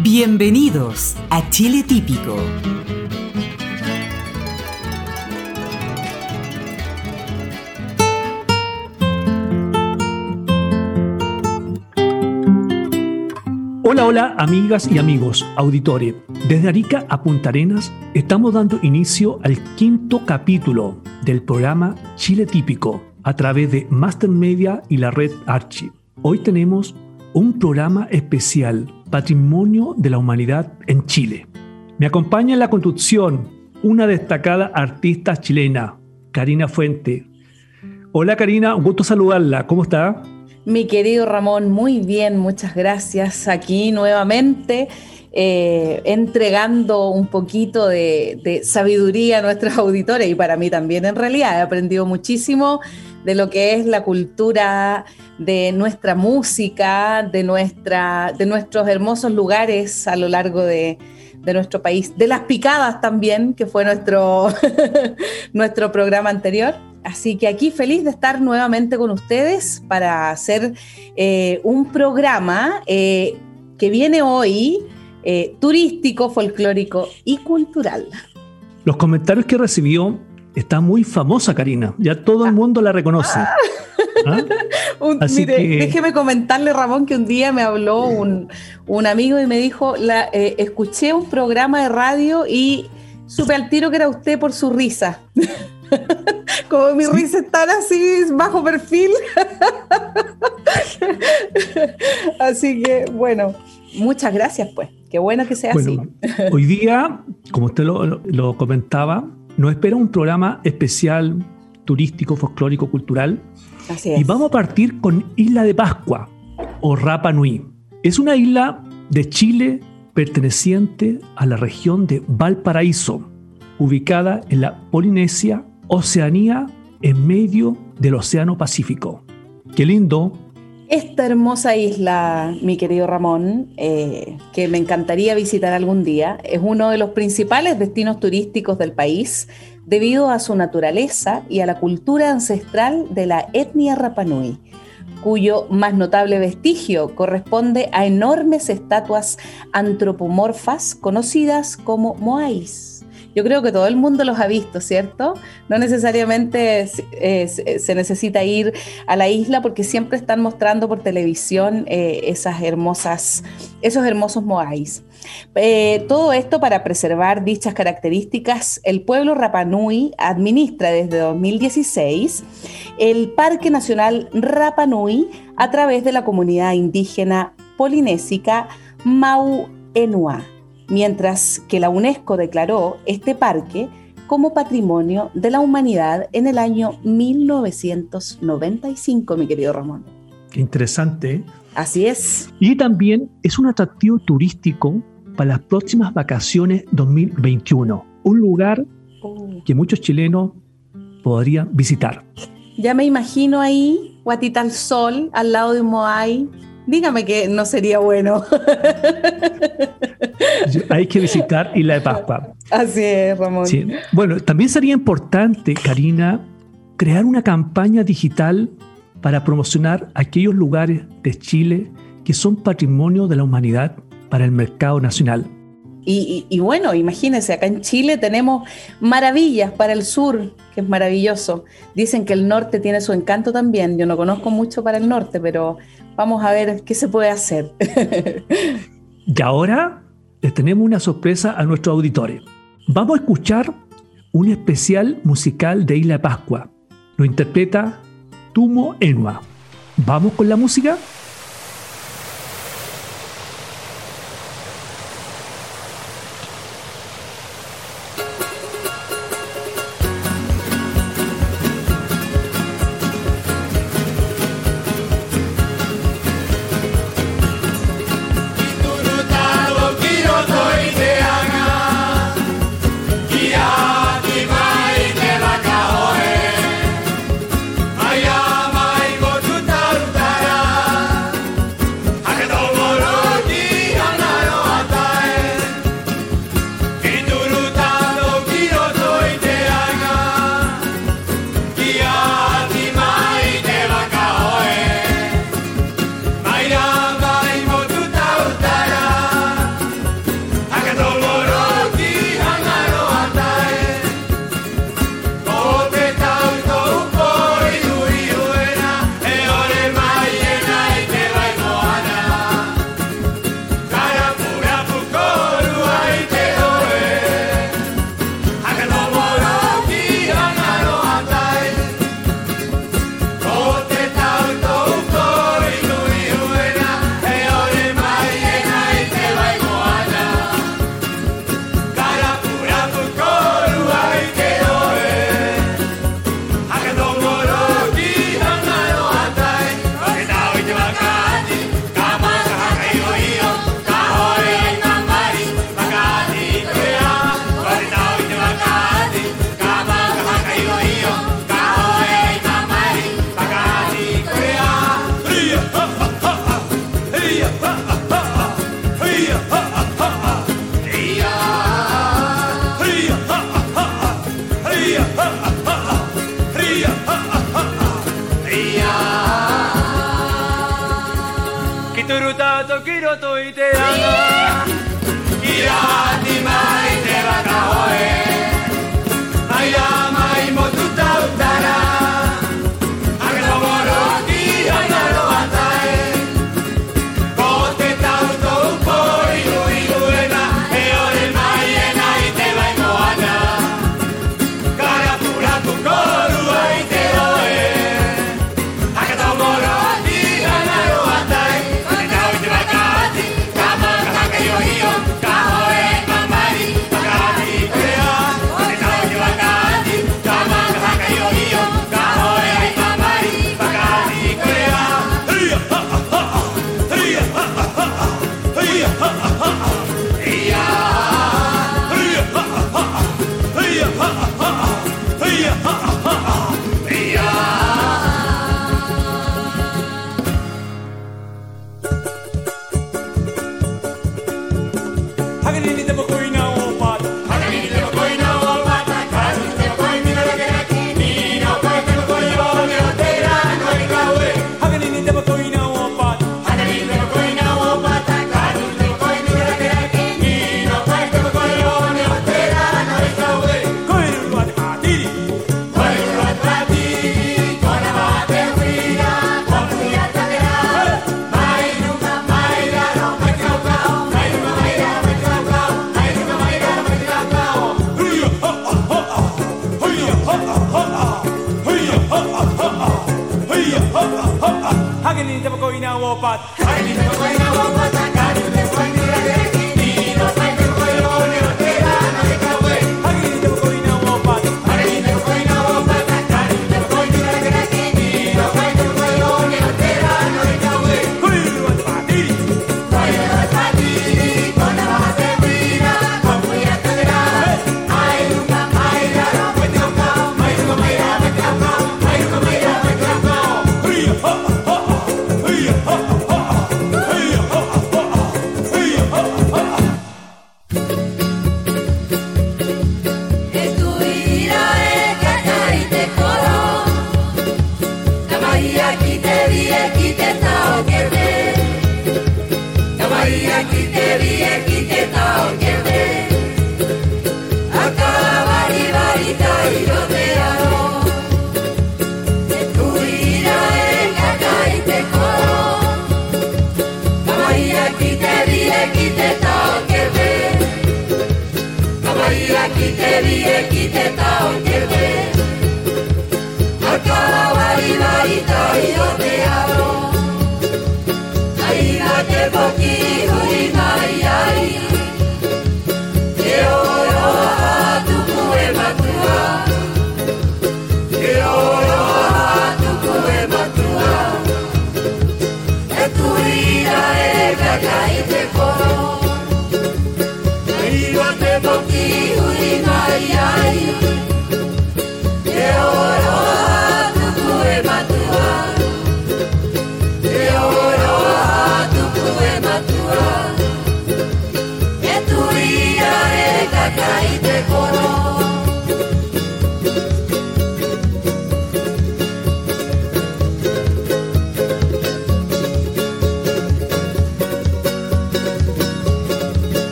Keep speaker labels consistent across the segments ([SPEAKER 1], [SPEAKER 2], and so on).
[SPEAKER 1] Bienvenidos a Chile Típico.
[SPEAKER 2] Hola, hola, amigas y amigos, auditores. Desde Arica a Punta Arenas estamos dando inicio al quinto capítulo del programa Chile Típico a través de Master Media y la red Archie. Hoy tenemos un programa especial Patrimonio de la Humanidad en Chile. Me acompaña en la conducción una destacada artista chilena, Karina Fuente. Hola Karina, un gusto saludarla. ¿Cómo está?
[SPEAKER 3] Mi querido Ramón, muy bien, muchas gracias. Aquí nuevamente eh, entregando un poquito de, de, sabiduría a nuestros auditores y para mí también en realidad. He aprendido muchísimo de lo que es la cultura de nuestra música, de, nuestra, de nuestros hermosos lugares a lo largo de, nuestro país, de las picadas también, que fue nuestro, nuestro programa anterior. Así que aquí feliz de estar nuevamente con ustedes para hacer eh, un programa eh, que viene hoy eh, turístico, folclórico y cultural.
[SPEAKER 2] Los comentarios que recibió está muy famosa, Karina. Ya todo el ah. mundo la reconoce. Ah.
[SPEAKER 3] ¿Ah? mire, déjeme comentarle, Ramón, que un día me habló un, amigo y me dijo, la, eh, escuché un programa de radio y supe al tiro que era usted por su risa. Como mi risa es tan así, bajo perfil. así que, bueno, muchas gracias, pues. Qué bueno que sea así.
[SPEAKER 2] hoy día, como usted lo, lo comentaba, nos espera un programa especial turístico, folclórico, cultural. Y vamos a partir con Isla de Pascua o Rapa Nui. Es una isla de Chile perteneciente a la región de Valparaíso, ubicada en la Polinesia, Oceanía, en medio del Océano Pacífico. Qué lindo.
[SPEAKER 3] Esta hermosa isla, mi querido Ramón, eh, que me encantaría visitar algún día, es uno de los principales destinos turísticos del país debido a su naturaleza y a la cultura ancestral de la etnia Rapanui, cuyo más notable vestigio corresponde a enormes estatuas antropomorfas conocidas como moais yo creo que todo el mundo los ha visto, ¿cierto? No necesariamente se necesita ir a la isla porque siempre están mostrando por televisión eh, esas hermosas, esos hermosos moais. Eh, todo esto para preservar dichas características, el pueblo Rapanui administra desde 2016 el Parque Nacional Rapanui a través de la comunidad indígena polinésica Mau-Enua mientras que la UNESCO declaró este parque como Patrimonio de la Humanidad en el año 1995, mi querido Ramón.
[SPEAKER 2] Qué interesante.
[SPEAKER 3] Así es.
[SPEAKER 2] Y también es un atractivo turístico para las próximas vacaciones 2021. Un lugar oh. que muchos chilenos podrían visitar.
[SPEAKER 3] Ya me imagino ahí, Guatita al Sol, al lado de Moai, Dígame que no sería bueno.
[SPEAKER 2] Hay que visitar Isla de Pascua.
[SPEAKER 3] Así es, Ramón.
[SPEAKER 2] Bueno, también sería importante, Karina, crear una campaña digital para promocionar aquellos lugares de Chile que son patrimonio de la humanidad para el mercado nacional.
[SPEAKER 3] Y, bueno, imagínense, acá en Chile tenemos maravillas para el sur, que es maravilloso. Dicen que el norte tiene su encanto también. Yo no conozco mucho para el norte, pero vamos a ver qué se puede hacer.
[SPEAKER 2] y ahora les tenemos una sorpresa a nuestros auditores. Vamos a escuchar un especial musical de Isla Pascua. Lo interpreta Tumo Enua. ¿Vamos con la música?
[SPEAKER 1] but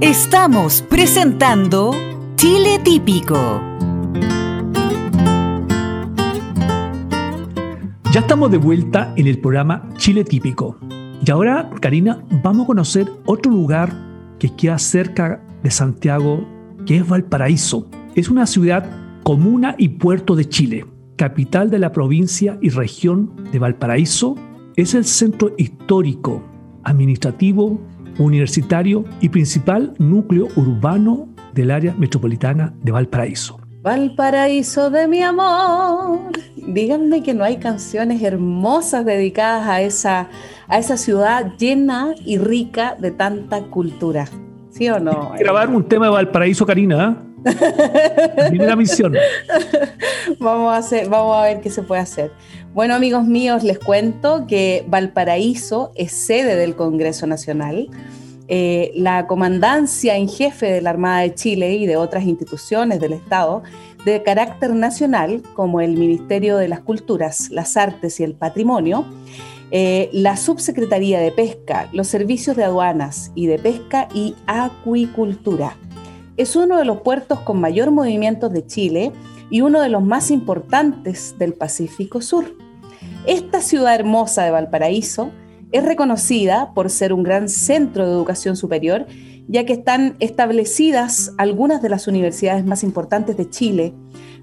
[SPEAKER 1] Estamos presentando Chile Típico.
[SPEAKER 2] De vuelta en el programa Chile Típico. Y ahora, Karina, vamos a conocer otro lugar que queda cerca de Santiago, que es Valparaíso. Es una ciudad comuna y puerto de Chile, capital de la provincia y región de Valparaíso. Es el centro histórico, administrativo, universitario y principal núcleo urbano del área metropolitana de Valparaíso.
[SPEAKER 3] Valparaíso de mi amor. Díganme que no hay canciones hermosas dedicadas a esa, a esa ciudad llena y rica de tanta cultura. ¿Sí o no?
[SPEAKER 2] Grabar un tema de Valparaíso, Karina. ¿eh? Primera misión.
[SPEAKER 3] vamos, a hacer, vamos a ver qué se puede hacer. Bueno, amigos míos, les cuento que Valparaíso es sede del Congreso Nacional. Eh, la comandancia en jefe de la Armada de Chile y de otras instituciones del Estado de carácter nacional, como el Ministerio de las Culturas, las Artes y el Patrimonio, eh, la Subsecretaría de Pesca, los servicios de aduanas y de pesca y acuicultura. Es uno de los puertos con mayor movimiento de Chile y uno de los más importantes del Pacífico Sur. Esta ciudad hermosa de Valparaíso es reconocida por ser un gran centro de educación superior, ya que están establecidas algunas de las universidades más importantes de Chile,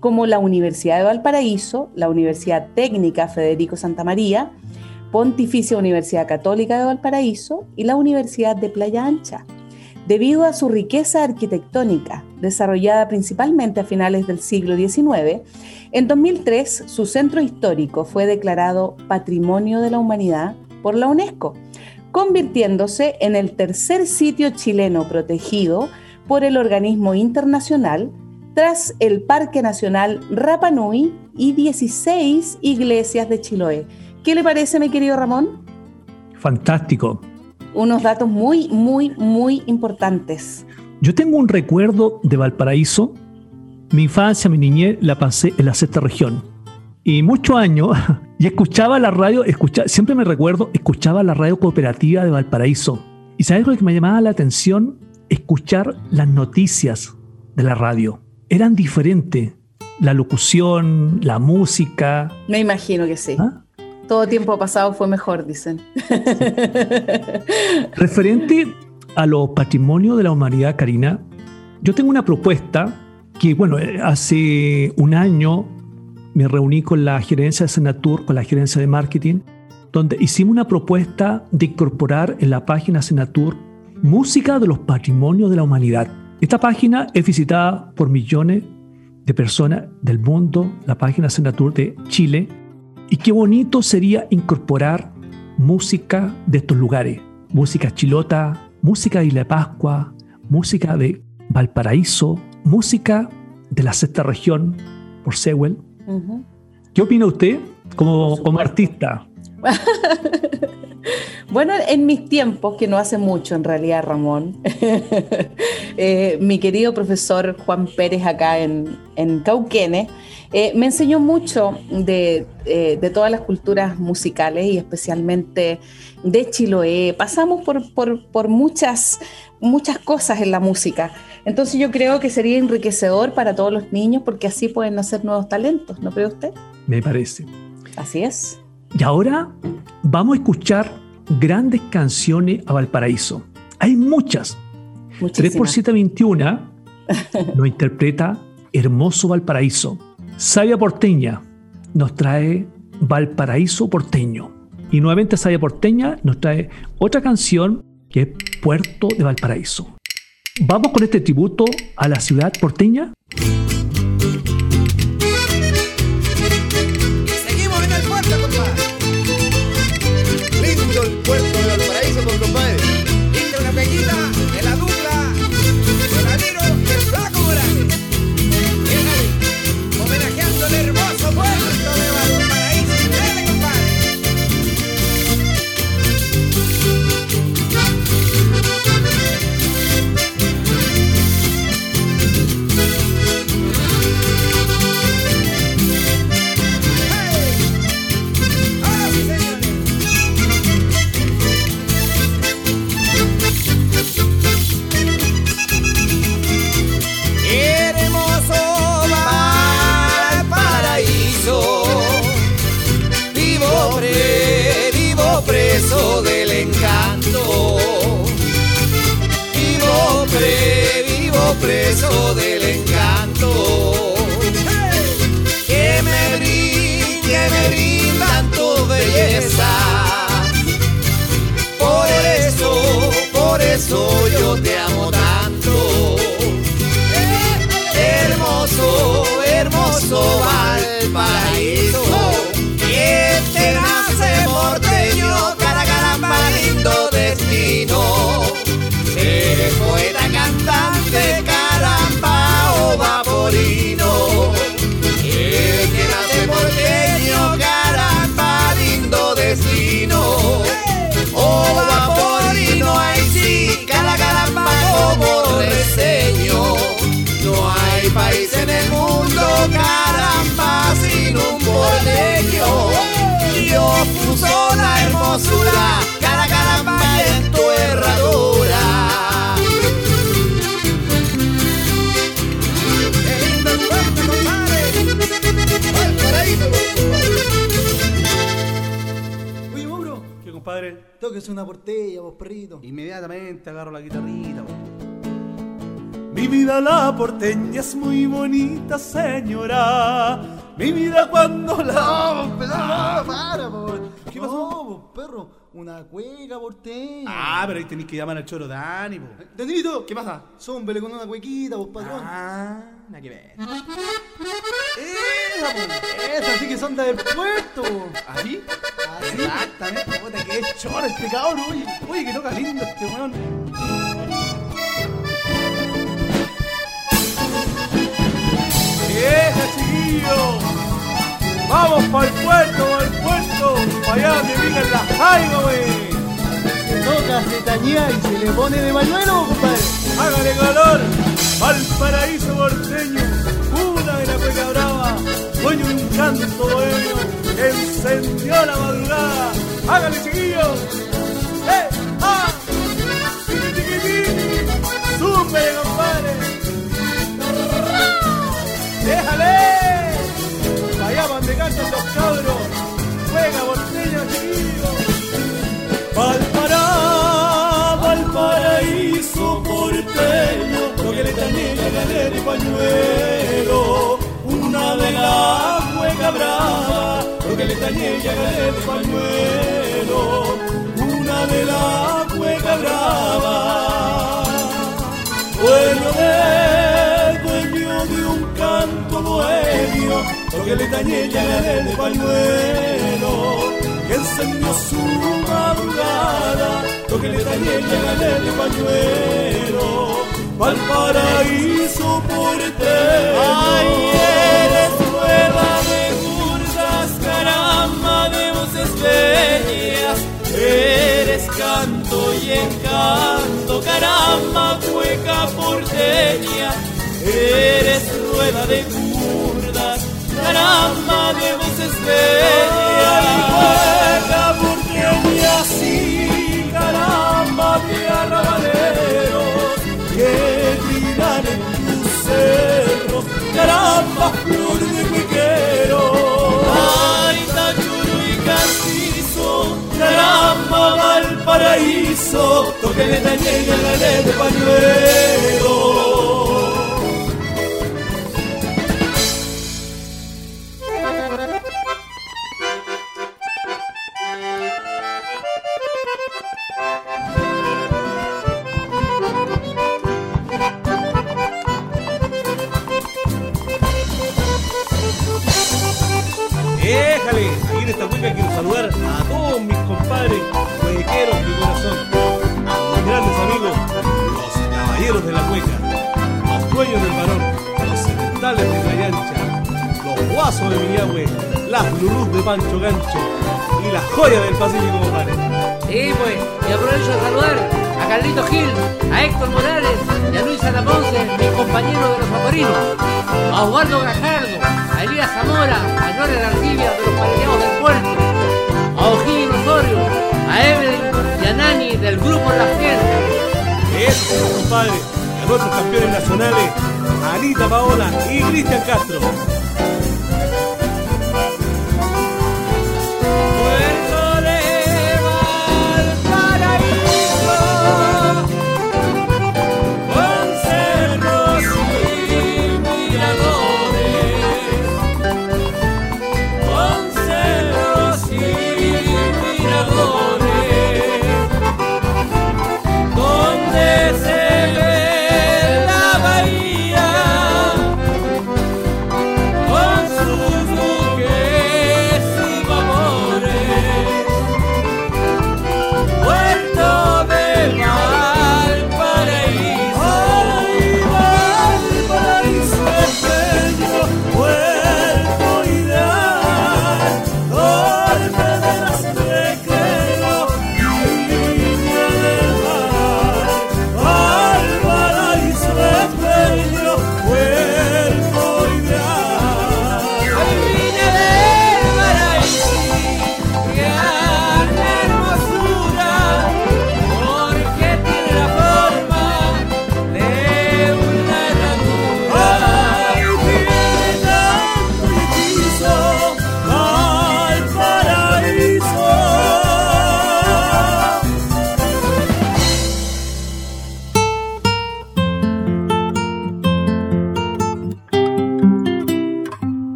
[SPEAKER 3] como la Universidad de Valparaíso, la Universidad Técnica Federico Santa María, Pontificia Universidad Católica de Valparaíso y la Universidad de Playa Ancha. Debido a su riqueza arquitectónica, desarrollada principalmente a finales del siglo XIX, en 2003 su centro histórico fue declarado Patrimonio de la Humanidad por la UNESCO, convirtiéndose en el tercer sitio chileno protegido por el organismo internacional tras el Parque Nacional Rapa Nui y 16 iglesias de Chiloé. ¿Qué le parece, mi querido Ramón?
[SPEAKER 2] Fantástico
[SPEAKER 3] unos datos muy, muy, muy importantes.
[SPEAKER 2] Yo tengo un recuerdo de Valparaíso. Mi infancia, mi niñez, la pasé en la sexta región. Y muchos años, y escuchaba la radio, siempre me recuerdo, escuchaba la radio cooperativa de Valparaíso. ¿Y sabes lo que me llamaba la atención? Escuchar las noticias de la radio. Eran diferentes. La locución, la música.
[SPEAKER 3] Me imagino que sí. ¿Ah? Todo tiempo pasado fue mejor, dicen.
[SPEAKER 2] Referente a los patrimonios de la humanidad, Karina, yo tengo una propuesta que, bueno, eh, hace un año me reuní con la gerencia de Senatur, con la gerencia de marketing, donde hicimos una propuesta de incorporar en la página Senatur música de los patrimonios de la humanidad. Esta página es visitada por millones de personas del mundo, la página Senatur de Chile, y qué bonito sería incorporar música de estos lugares, música chilota, música de Isla Pascua, música de Valparaíso, música de la sexta región por Sewell. ¿Qué opina usted como, como artista?
[SPEAKER 3] Bueno, en mis tiempos, que no hace mucho en realidad, Ramón, eh, mi querido profesor Juan Pérez acá en, en Cauquenes eh, me enseñó mucho de, eh, de, todas las culturas musicales y especialmente de Chiloé. Pasamos por, por, por muchas, muchas cosas en la música. Entonces yo creo que sería enriquecedor para todos los niños porque así pueden nacer nuevos talentos, ¿no cree usted?
[SPEAKER 2] Me parece.
[SPEAKER 3] Así es.
[SPEAKER 2] Y ahora vamos a escuchar grandes canciones a Valparaíso. Hay muchas. 3 por 721 nos interpreta Hermoso Valparaíso. Sabia Porteña nos trae Valparaíso Porteño. Y nuevamente Sabia Porteña nos trae otra canción que es Puerto de Valparaíso. Vamos con este tributo a la ciudad porteña.
[SPEAKER 4] Hermoso Valparaíso. Que te nace porteño, cara lindo destino. Eres poeta, cantante, caramba, o vaporino. Que nace porteño, caramba, lindo destino.
[SPEAKER 5] Que hacer una portella, vos perrito.
[SPEAKER 6] Inmediatamente agarro la guitarrita. po. Mi vida la porteña es muy bonita, señora. Mi vida cuando la...
[SPEAKER 5] No, pero no, para, por.
[SPEAKER 6] ¿Qué pasó?
[SPEAKER 5] No, vos, perro, una cueca porteña.
[SPEAKER 6] Ah, pero ahí tenéis que llamar al choro Dani, po.
[SPEAKER 5] Danito,
[SPEAKER 6] ¿Qué pasa?
[SPEAKER 5] zómbele con una cuequita, vos, patrón.
[SPEAKER 6] Ah, nada que ver.
[SPEAKER 5] Esa, po, esa sí que son del puerto. po.
[SPEAKER 6] ¿Así?
[SPEAKER 5] Así.
[SPEAKER 6] Exactamente, puta que es choro este cabrón, oye. Oye, que toca lindo este weón. ¡Vieja, chiquillo! ¡Vamos para el puerto, para el puerto! ¡Para allá donde viven las wey!
[SPEAKER 5] Se toca, se tañía y se le pone de mañuelo, compadre.
[SPEAKER 6] ¡Hágale calor! ¡Valparaíso porteño! ¡Una de la cueca brava! ¡Dueño de un canto bohemio! ¡Encendió la madrugada! ¡Hágale, chiquillos! ¡Eh! ¡Ah! ¡Súmbele, compadre! ¡Déjale! ¡Allá donde cantan los cabros! ¡Juega, porteño, chiquillos! Valpará, Valparaíso porteño, lo que le tañé gané de pañuelo, una de la cueca brava, lo que le tañé gané de pañuelo, una de la cueca brava. Dueño de, de canto bohemio, lo que le tañé gané de pañuelo que encendió su madrugada, lo que le dañé ya gané de pañuelo, Valparaíso porteño. Ay, eres rueda de curvas, caramba de voces bellas, eres canto y encanto, caramba, cueca porteña, eres rueda de caramba de voces bellas. Cueca porteña, sí, caramba de arrabaleros que tiran en tus cerros, caramba, flor de cuequero. Ay, tachuro y castizo, caramba, Valparaíso, toque de tañé y gané de pañuelo. Guasos de las lulús de Pancho Gancho y las joyas del Pacífico, compadre.
[SPEAKER 7] Sí, pues, y aprovecho de saludar a Carlito Gil, a Héctor Morales y a Luis Ana Ponce, mis compañeros de los favorinos, a Osvaldo Gajardo, a Elías Zamora, a Gloria Arcibia de los Paleados del Puerto, a O'Higgins Osorio, a Evelyn y a Nani del grupo Las Fiestas.
[SPEAKER 6] Eso, compadre, y a nuestros campeones nacionales, Anita Paola y Cristian Castro.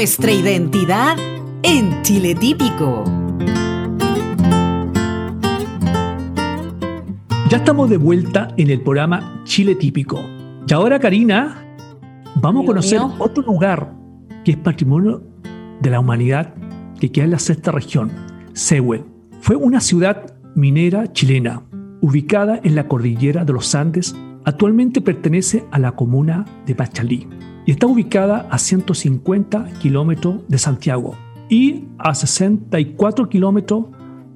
[SPEAKER 1] Nuestra identidad en Chile Típico.
[SPEAKER 2] Ya estamos de vuelta en el programa Chile Típico. Y ahora, Karina, vamos a conocer otro lugar que es patrimonio de la humanidad que queda en la sexta región, Sehue. Fue una ciudad minera chilena ubicada en la cordillera de los Andes. Actualmente pertenece a la comuna de Pachalí y está ubicada a 150 kilómetros de Santiago y a 64 kilómetros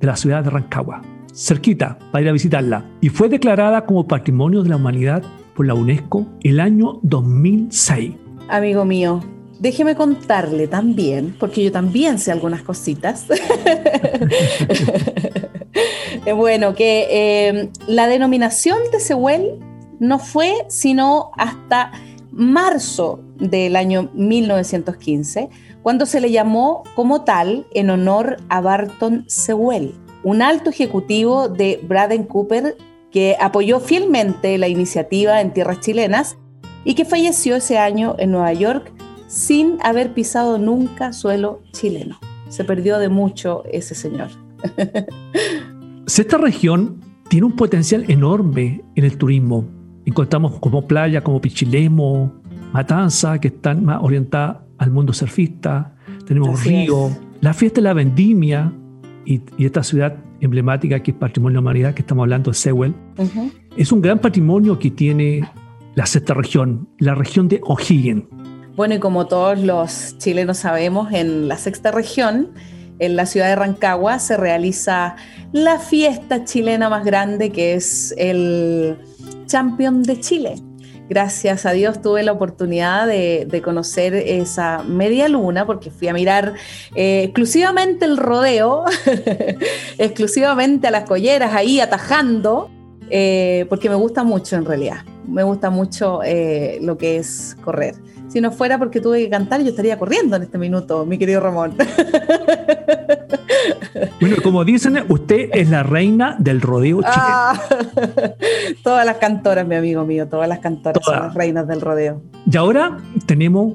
[SPEAKER 2] de la ciudad de Rancagua cerquita para ir a visitarla y fue declarada como Patrimonio de la Humanidad por la UNESCO el año 2006.
[SPEAKER 3] Amigo mío, déjeme contarle también, porque yo también sé algunas cositas. bueno, que eh, la denominación de Sehuel no fue sino hasta marzo del año 1915, cuando se le llamó como tal en honor a Barton Sewell un alto ejecutivo de Braden Cooper que apoyó fielmente la iniciativa en tierras chilenas y que falleció ese año en Nueva York sin haber pisado nunca suelo chileno. Se perdió de mucho ese señor.
[SPEAKER 2] Esta región tiene un potencial enorme en el turismo. Encontramos como playa como Pichilemo, Matanza, que están más orientadas al mundo surfista. Tenemos río, la fiesta de la vendimia, y, esta ciudad emblemática que es Patrimonio de la Humanidad, que estamos hablando de Sewell, es un gran patrimonio que tiene la sexta región, la región de O'Higgins.
[SPEAKER 3] Bueno, y como todos los chilenos sabemos, en la sexta región, en la ciudad de Rancagua, se realiza la fiesta chilena más grande que es el Champion de Chile. Gracias a Dios tuve la oportunidad de, conocer esa media luna porque fui a mirar eh, exclusivamente el rodeo, exclusivamente a las colleras ahí atajando, eh, porque me gusta mucho en realidad, me gusta mucho eh, lo que es correr. Si no fuera porque tuve que cantar, yo estaría corriendo en este minuto, mi querido Ramón.
[SPEAKER 2] Bueno, como dicen, usted es la reina del rodeo chileno. Ah,
[SPEAKER 3] todas las cantoras, mi amigo mío, todas las cantoras son las reinas del rodeo.
[SPEAKER 2] Y ahora tenemos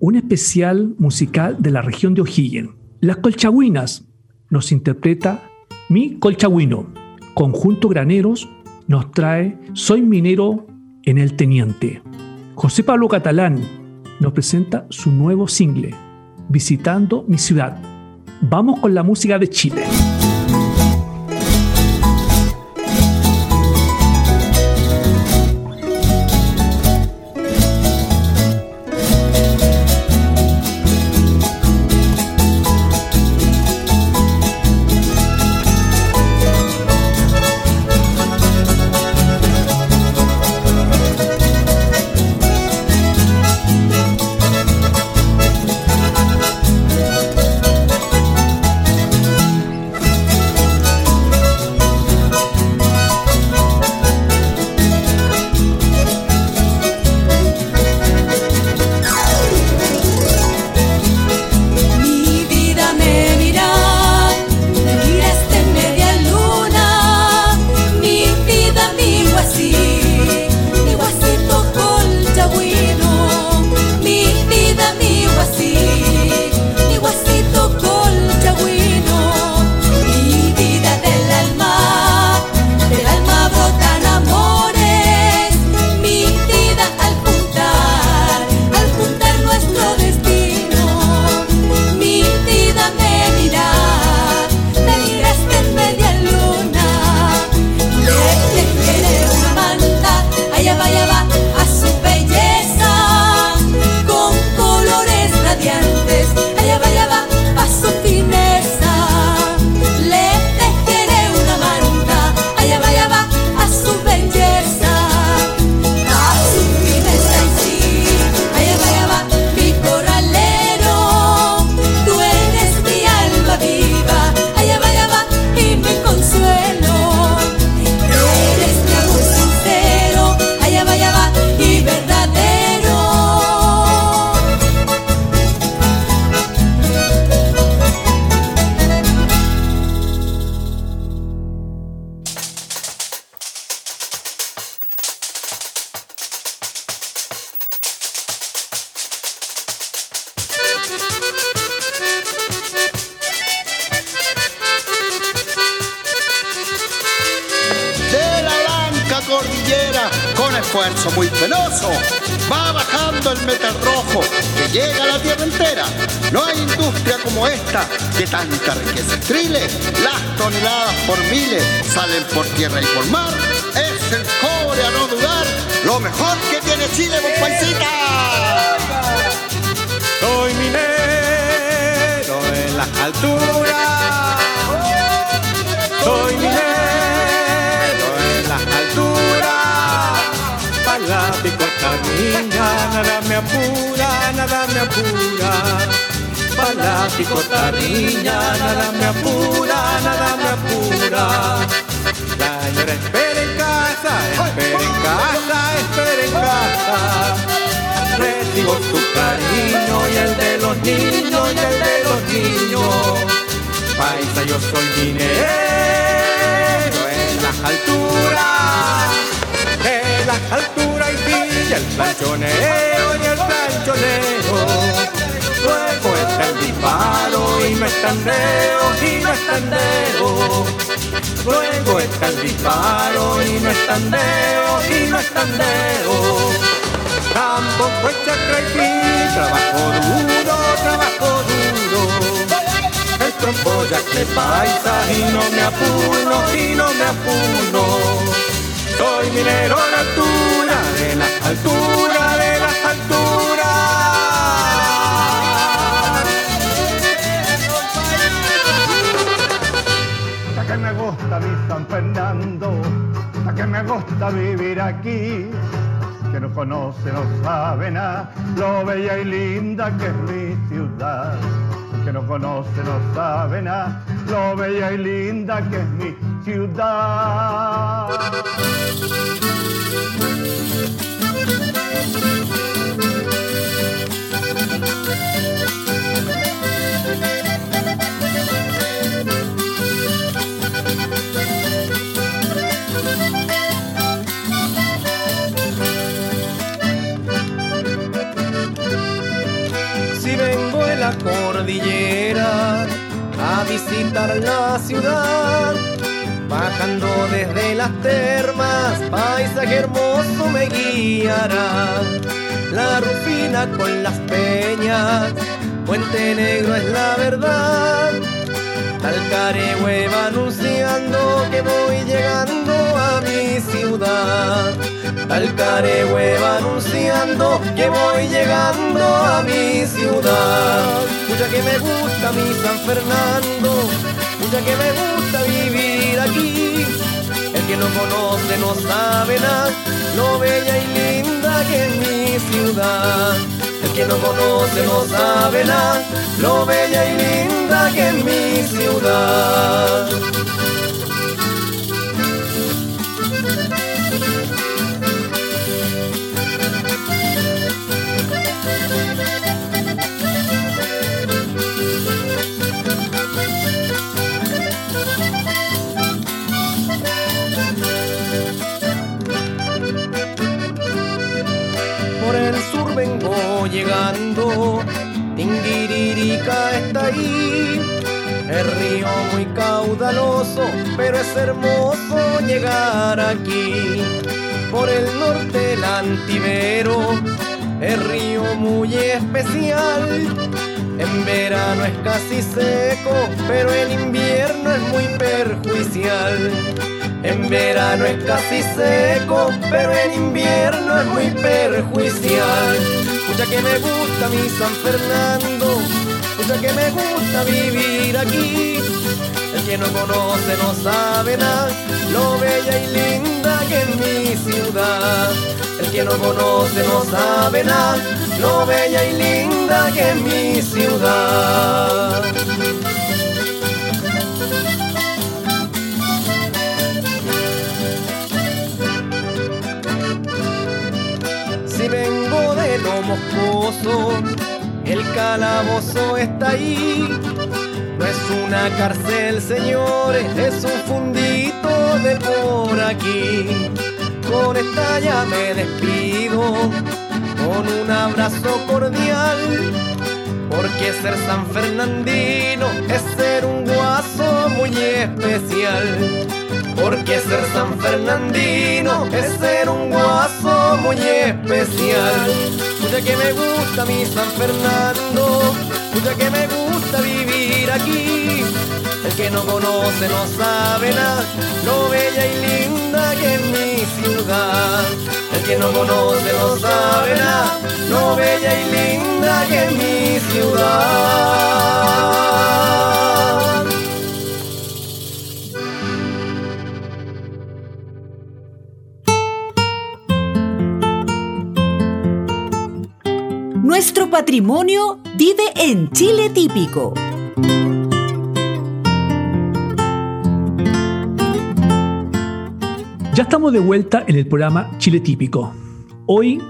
[SPEAKER 2] un especial musical de la región de O'Higgins. Las Colchagüinas nos interpreta Mi Colchagüino. Conjunto Graneros nos trae Soy minero en el Teniente. José Pablo Catalán nos presenta su nuevo single, Visitando mi ciudad. Vamos con la música de Chile.
[SPEAKER 8] De la blanca cordillera, con esfuerzo muy penoso, va bajando el metal rojo que llega a la tierra entera. No hay industria como esta que tanta riqueza estrile. Las toneladas por miles salen por tierra y por mar. Es el cobre a no dudar, lo mejor que tiene Chile, paisita.
[SPEAKER 9] Soy minero en las alturas. Soy minero en las alturas. Palático esta niña, nada me apura, nada me apura. Palático esta niña, nada me apura, nada me apura. La señora espera en casa, espera en casa, espera en casa. Recibo tu cariño y el de los niños y el de los niños. Paisa, yo soy minero en las alturas, en las alturas y pilla el planchoneo y el planchoneo. Luego está el disparo y no estandeo y no estandeo. Luego está el disparo y no estandeo y no estandeo. Tampoco es chacra trabajo duro, trabajo duro. El trompo ya que paisa y no me apuro, y no me apuro. Soy minero a la altura, de la altura, de las alturas.
[SPEAKER 10] Hasta que me gusta mi San Fernando, hasta que me gusta vivir aquí. Que no conoce, no sabe nada, lo bella y linda que es mi ciudad. Que no conoce, no sabe nada, lo bella y linda que es mi ciudad.
[SPEAKER 9] A visitar la ciudad, bajando desde las termas, paisaje hermoso me guiará. La rufina con las peñas, Puente Negro es la verdad. Talcaregüe va anunciando que voy llegando a mi ciudad. Talcaregüe va anunciando que voy llegando a mi ciudad. Mucha que me gusta mi San Fernando, mucha que me gusta vivir aquí. El que no conoce no sabe nada, lo bella y linda que es mi ciudad. El que no conoce no sabe nada, lo bella y linda que es mi ciudad. Aquí. Por el norte el antivero, el río muy especial. En verano es casi seco, pero en invierno es muy perjudicial. En verano es casi seco, pero en invierno es muy perjudicial. Mucha que me gusta mi San Fernando, mucha que me gusta vivir aquí. El que no conoce no sabe nada, lo bella y linda que es mi ciudad. El que no conoce no sabe nada, lo bella y linda que es mi ciudad. Si vengo de lo moscoso, el calabozo está ahí. No es una cárcel, señores, es un por aquí. Con esta ya me despido, con un abrazo cordial, porque Porque ser San Fernandino es ser un guaso muy especial. Porque ser San Fernandino es ser un guaso muy especial. Pucha que me gusta mi San Fernando, pucha que me gusta vivir aquí. El que no conoce no sabe nada, lo bella y linda que es mi ciudad. El que no conoce no sabe nada, lo bella y linda que es mi ciudad.
[SPEAKER 1] Nuestro patrimonio vive en Chile típico.
[SPEAKER 2] Ya estamos de vuelta en el programa Chile Típico. Hoy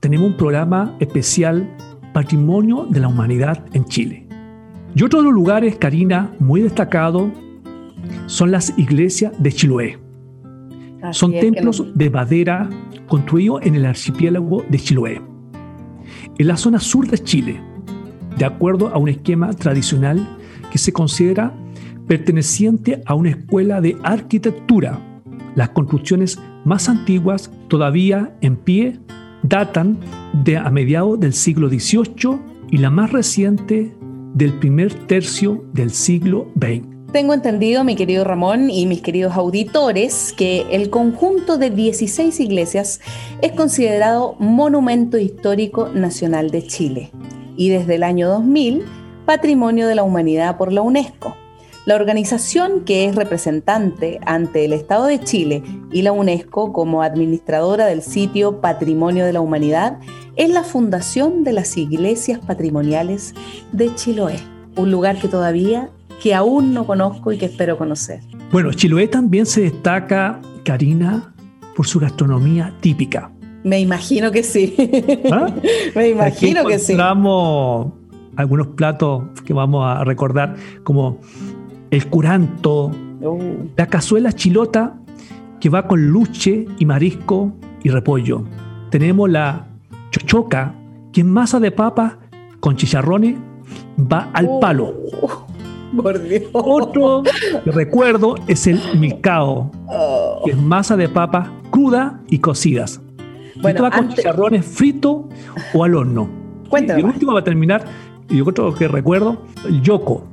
[SPEAKER 2] tenemos un programa especial Patrimonio de la Humanidad en Chile. Y otro de los lugares, Karina, muy destacado, son las iglesias de Chiloé.
[SPEAKER 3] Así
[SPEAKER 2] Son
[SPEAKER 3] que
[SPEAKER 2] templos
[SPEAKER 3] lo-
[SPEAKER 2] de madera construidos en el archipiélago de Chiloé, en la zona sur de Chile, de acuerdo a un esquema tradicional que se considera perteneciente a una escuela de arquitectura. Las construcciones más antiguas todavía en pie datan de a mediados del siglo XVIII y la más reciente del primer tercio del siglo XX.
[SPEAKER 3] Tengo entendido, mi querido Ramón y mis queridos auditores, que el conjunto de 16 iglesias es considerado Monumento Histórico Nacional de Chile y desde el año 2000 Patrimonio de la Humanidad por la UNESCO. La organización que es representante ante el Estado de Chile y la UNESCO como administradora del sitio Patrimonio de la Humanidad es la Fundación de las Iglesias Patrimoniales de Chiloé, un lugar que todavía, que aún no conozco y que espero conocer.
[SPEAKER 2] Bueno, Chiloé también se destaca, Karina, por su gastronomía típica.
[SPEAKER 3] Me imagino que sí.
[SPEAKER 2] ¿Ah?
[SPEAKER 3] Me imagino
[SPEAKER 2] Aquí
[SPEAKER 3] que sí.
[SPEAKER 2] encontramos algunos platos que vamos a recordar, como el curanto,
[SPEAKER 3] Uh,
[SPEAKER 2] la cazuela chilota que va con luche y marisco y repollo. Tenemos la chochoca, que es masa de papa con chicharrones, va al
[SPEAKER 3] Uh.
[SPEAKER 2] palo.
[SPEAKER 3] Por Dios.
[SPEAKER 2] Otro recuerdo es el milcao,
[SPEAKER 3] Oh.
[SPEAKER 2] que es masa de papa cruda y cocidas.
[SPEAKER 3] Bueno,
[SPEAKER 2] Esto va con
[SPEAKER 3] antes-
[SPEAKER 2] chicharrones fritos o al horno.
[SPEAKER 3] Cuéntame
[SPEAKER 2] Y el último va a terminar, y otro que recuerdo, el yoco.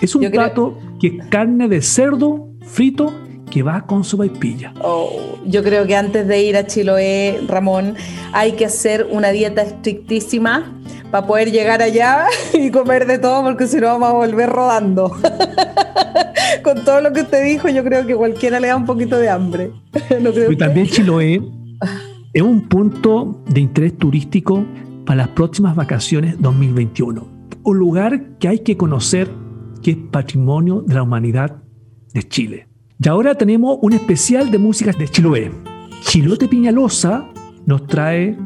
[SPEAKER 2] Es un
[SPEAKER 3] Yo creo-
[SPEAKER 2] plato que es carne de cerdo frito que va con su vaipilla.
[SPEAKER 3] Oh, yo creo que antes de ir a Chiloé, Ramón, hay que hacer una dieta estrictísima para poder llegar allá y comer de todo, porque si no vamos a volver rodando. Con todo lo que usted dijo, yo creo que cualquiera le da un poquito de hambre. ¿No cree
[SPEAKER 2] Y también Chiloé es un punto de interés turístico para las próximas vacaciones 2021. Un lugar que hay que conocer que es patrimonio de la humanidad de Chile. Y ahora tenemos un especial de música de Chiloé. Chilote Piñalosa nos trae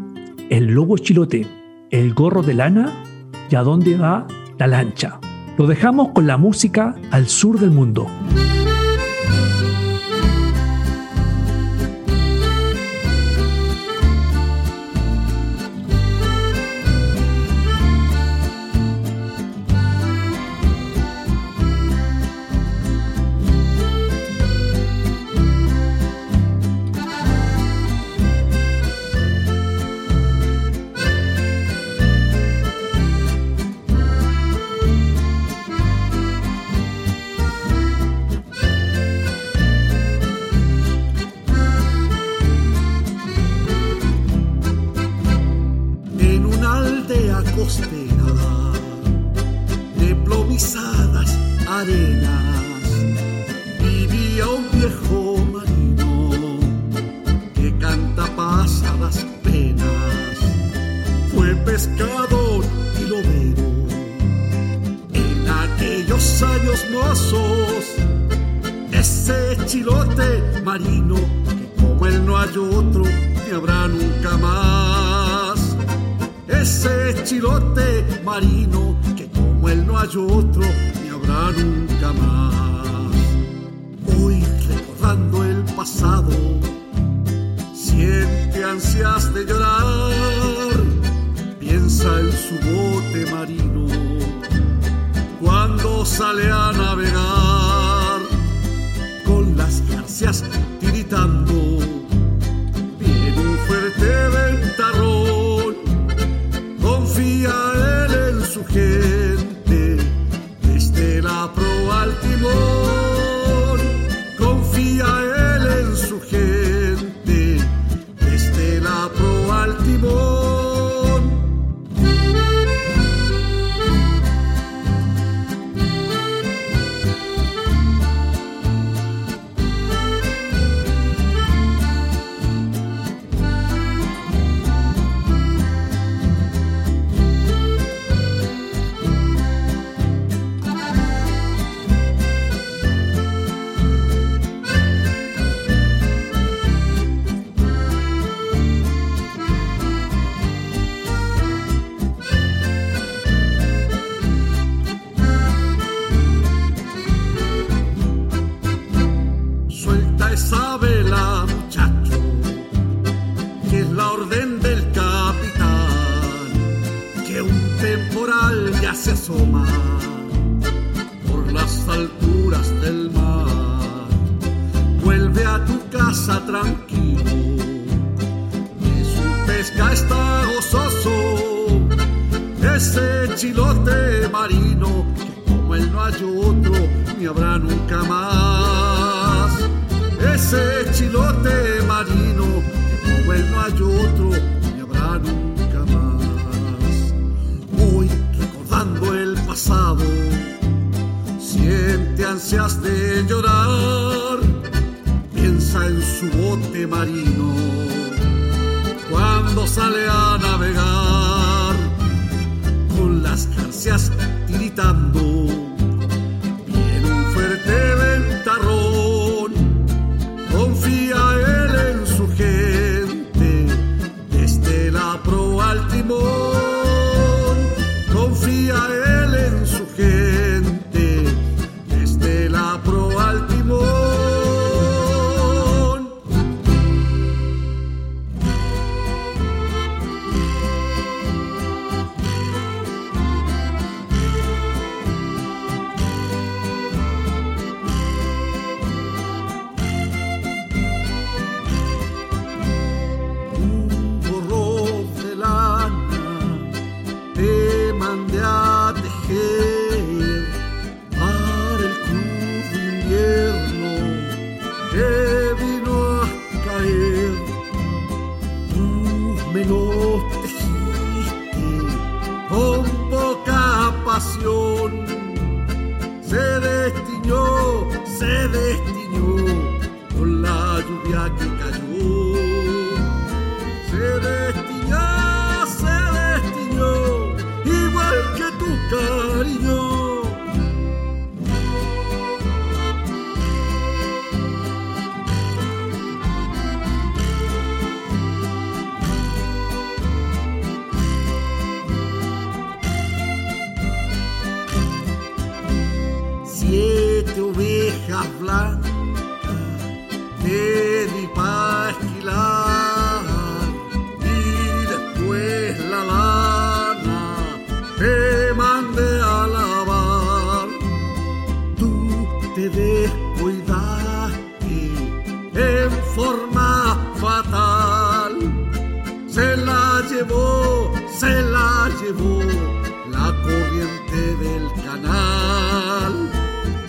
[SPEAKER 2] el lobo chilote, el gorro de lana y a dónde va la lancha. Lo dejamos con la música al sur del mundo.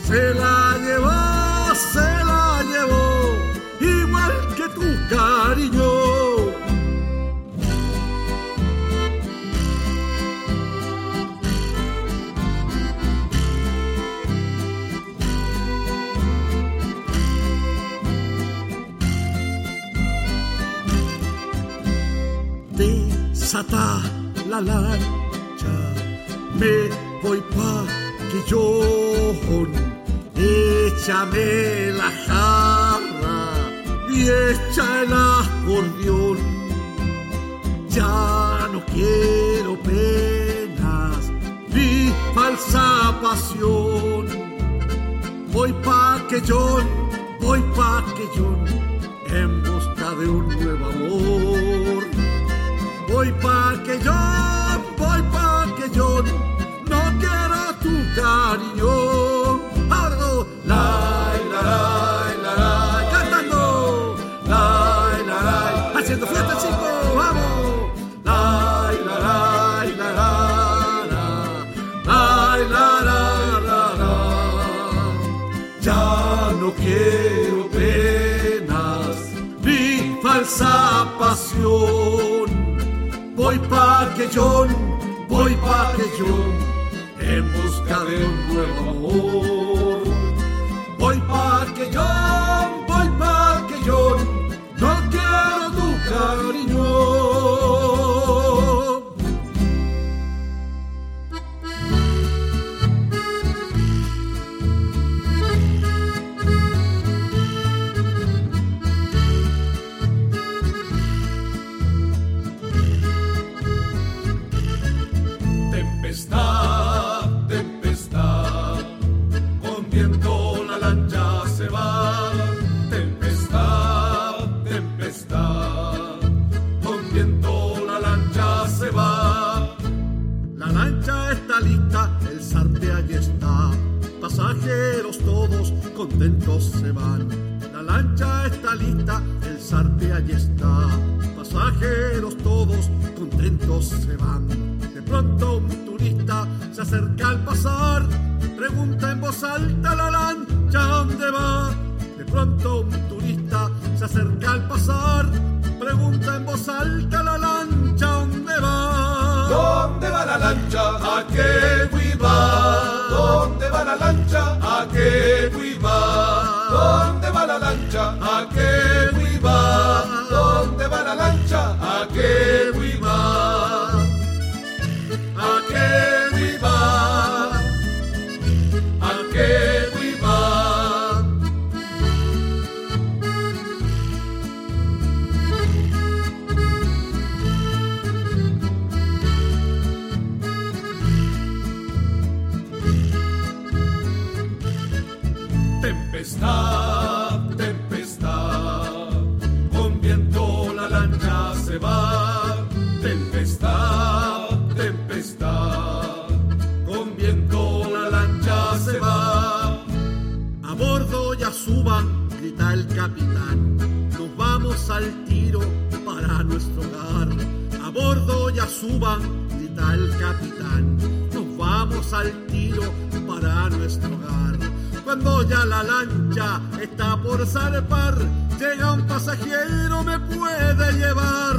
[SPEAKER 11] Se la llevó, se la llevó, igual que tu cariño. Desata la lana échame la jarra y echa el acordeón. Ya no quiero penas ni falsa pasión. Voy pa' que yo, voy pa' que yo, en busca de un nuevo amor. Voy pa' que yo. Castellón, voy para León en busca de un nuevo suban, grita el capitán. Nos vamos al tiro para nuestro hogar. A bordo ya suban, grita el capitán. Nos vamos al tiro para nuestro hogar. Cuando ya la lancha está por zarpar, llega un pasajero, me puede llevar.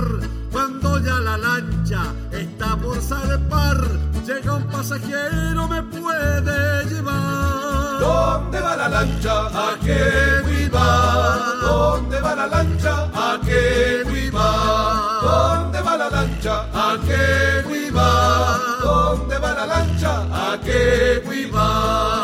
[SPEAKER 11] Cuando ya la lancha está por zarpar, llega un pasajero, me puede llevar.
[SPEAKER 12] ¿Dónde va la lancha? ¿A qué va? ¿Dónde va la lancha? ¿A qué va? ¿Dónde va la lancha? ¿A qué va? ¿Dónde va la lancha? ¿A qué va?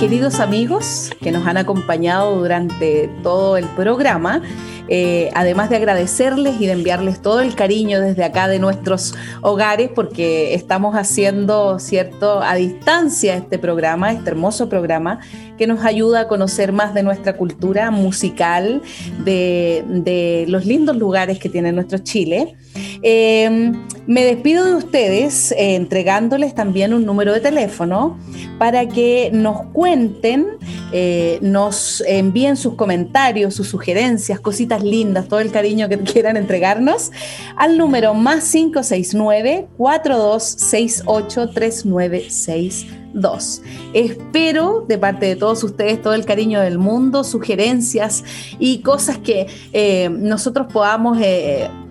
[SPEAKER 3] Queridos amigos que nos han acompañado durante todo el programa, eh, además de agradecerles y de enviarles todo el cariño desde acá de nuestros hogares, porque estamos haciendo, ¿cierto?, a distancia este programa, este hermoso programa, que nos ayuda a conocer más de nuestra cultura musical, de, de los lindos lugares que tiene nuestro Chile. Eh, me despido de ustedes eh, entregándoles también un número de teléfono para que nos cuenten, eh, nos envíen sus comentarios, sus sugerencias, cositas lindas, todo el cariño que quieran entregarnos al número más 569 4268 3962. Espero de parte de todos ustedes todo el cariño del mundo, sugerencias y cosas que eh, nosotros podamos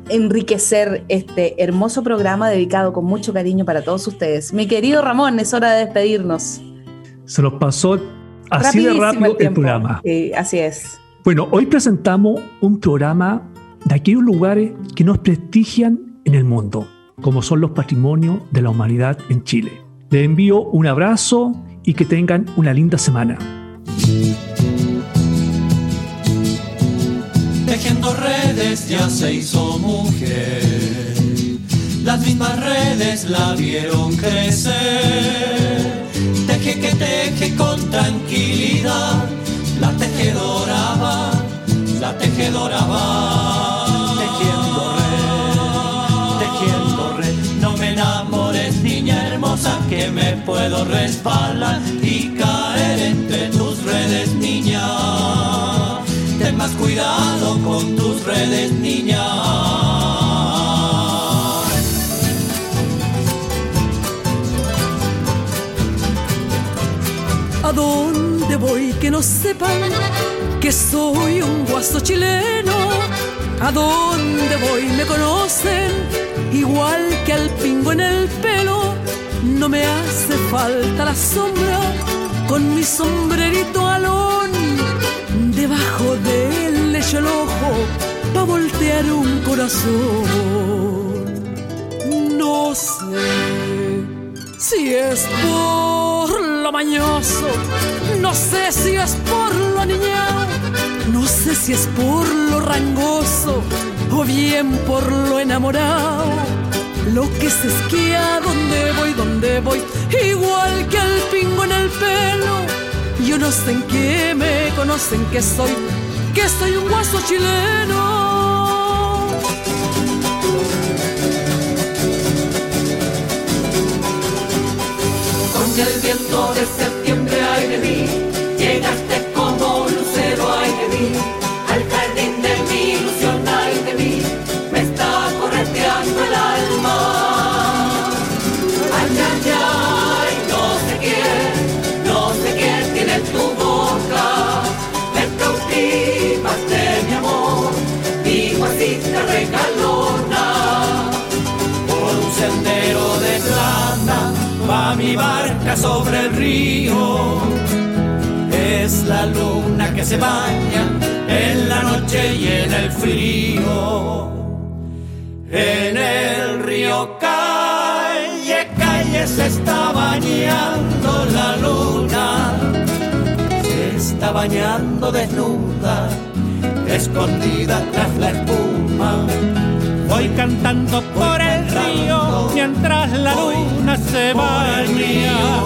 [SPEAKER 3] enriquecer este hermoso programa dedicado con mucho cariño para todos ustedes. Mi querido Ramón, es hora de despedirnos.
[SPEAKER 2] Se nos pasó así de rápido el, programa.
[SPEAKER 3] Sí, así es.
[SPEAKER 2] Bueno, hoy presentamos un programa de aquellos lugares que nos prestigian en el mundo, como son los patrimonios de la humanidad en Chile. Les envío un abrazo y que tengan una linda semana.
[SPEAKER 13] Redes ya se hizo mujer. Las mismas redes la vieron crecer. Teje que teje con tranquilidad. La tejedora va, la tejedora va. Tejiendo red, tejiendo red. No me enamores, niña hermosa, que me puedo resbalar con tus redes, niña.
[SPEAKER 14] ¿A dónde voy que no sepan que soy un guaso chileno? ¿A dónde voy me conocen igual que al pingo en el pelo? No me hace falta la sombra con mi sombrerito alón debajo del lecho el ojo pa voltear un corazón. No sé si es por lo mañoso, no sé si es por lo niñado, no sé si es por lo rangoso o bien por lo enamorado. Lo que se esquía, donde voy, donde voy, igual que el pingo en el pelo. Yo no sé en qué me conocen que soy, que soy un guaso chileno.
[SPEAKER 13] Con el viento de septiembre, ay de mí, llegaste sobre el río. Es la luna que se baña en la noche y en el frío. En el río calle, calle se está bañando la luna. Se está bañando desnuda, escondida tras la espuma.
[SPEAKER 15] Voy cantando por el río mientras la luna se baña.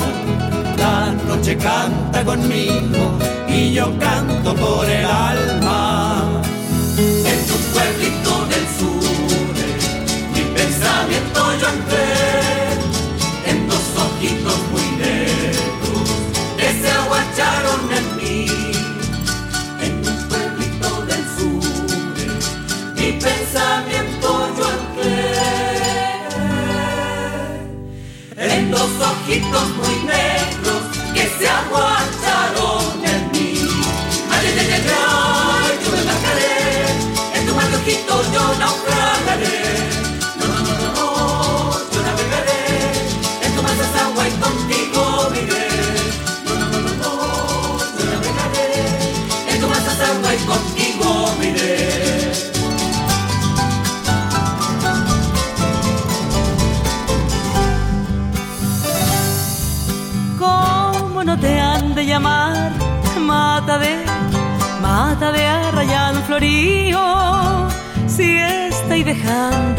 [SPEAKER 13] La noche canta conmigo y yo canto por el alma. En tu pueblito del sur, mi pensamiento yo entré ojitos yo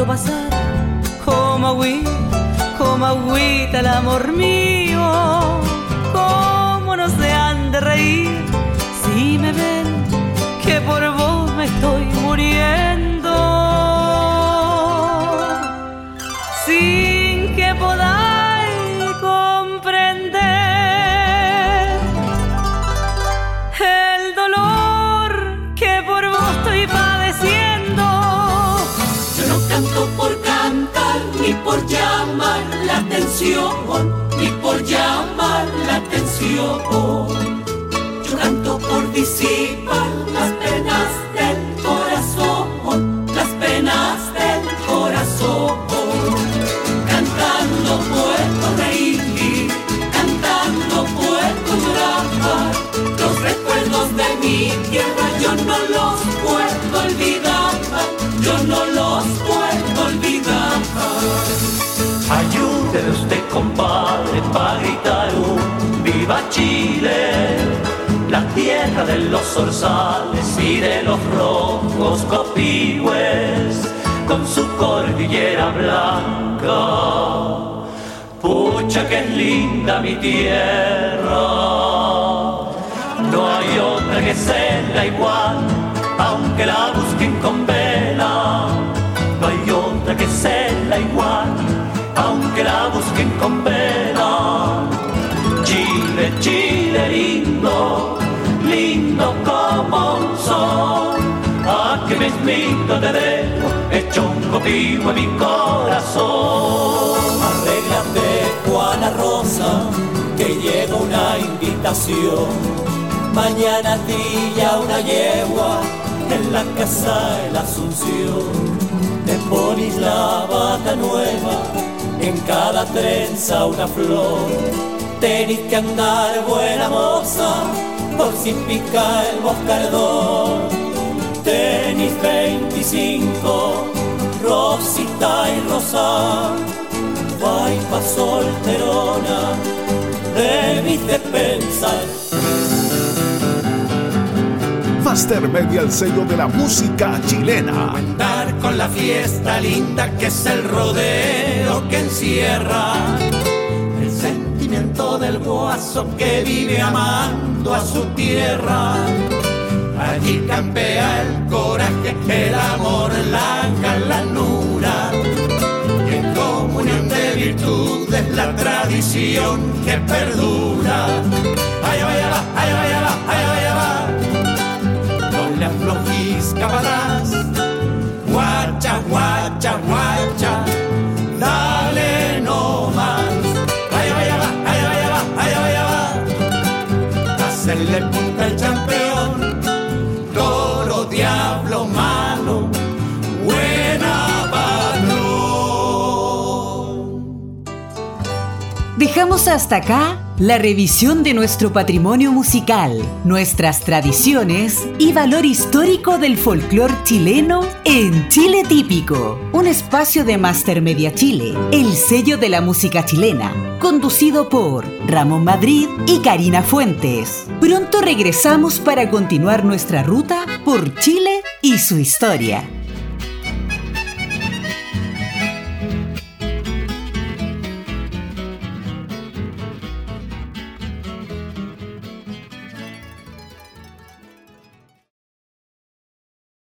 [SPEAKER 16] pasar como agüita, como agüita el amor mío. ¿Cómo no se han de reír si me ven que por vos me estoy muriendo?
[SPEAKER 13] Atención, por llamar la atención. Yo canto por disipar compadre, para gritar un viva Chile. la tierra de los zorzales y de los rojos copihue con su cordillera blanca. Pucha que es linda mi tierra, no hay otra que sea igual, aunque la mismito te hecho un en mi corazón.
[SPEAKER 17] Arréglate, Juana Rosa, que llega una invitación. Mañana día una yegua en la casa de la Asunción. Te pones la bata nueva, en cada trenza una flor. Tenés que andar buena moza, por si pica el boscardón 25, Rosita y Rosa, pa' solterona, debiste pensar.
[SPEAKER 18] Master Media, el sello de la música chilena.
[SPEAKER 15] Andar con la fiesta linda que es el rodeo que encierra el sentimiento del guaso que vive amando a su tierra Allí campea el coraje, el amor, la galanura. Y en comunión de virtudes la tradición que perdura. Allá vaya va, allá vaya va, vaya va. No le.
[SPEAKER 19] Dejamos hasta acá la revisión de nuestro patrimonio musical, nuestras tradiciones y valor histórico del folclore chileno en Chile Típico, un espacio de Master Media Chile, el sello de la música chilena, conducido por Ramón Madrid y Karina Fuentes. Pronto regresamos para continuar nuestra ruta por Chile y su historia.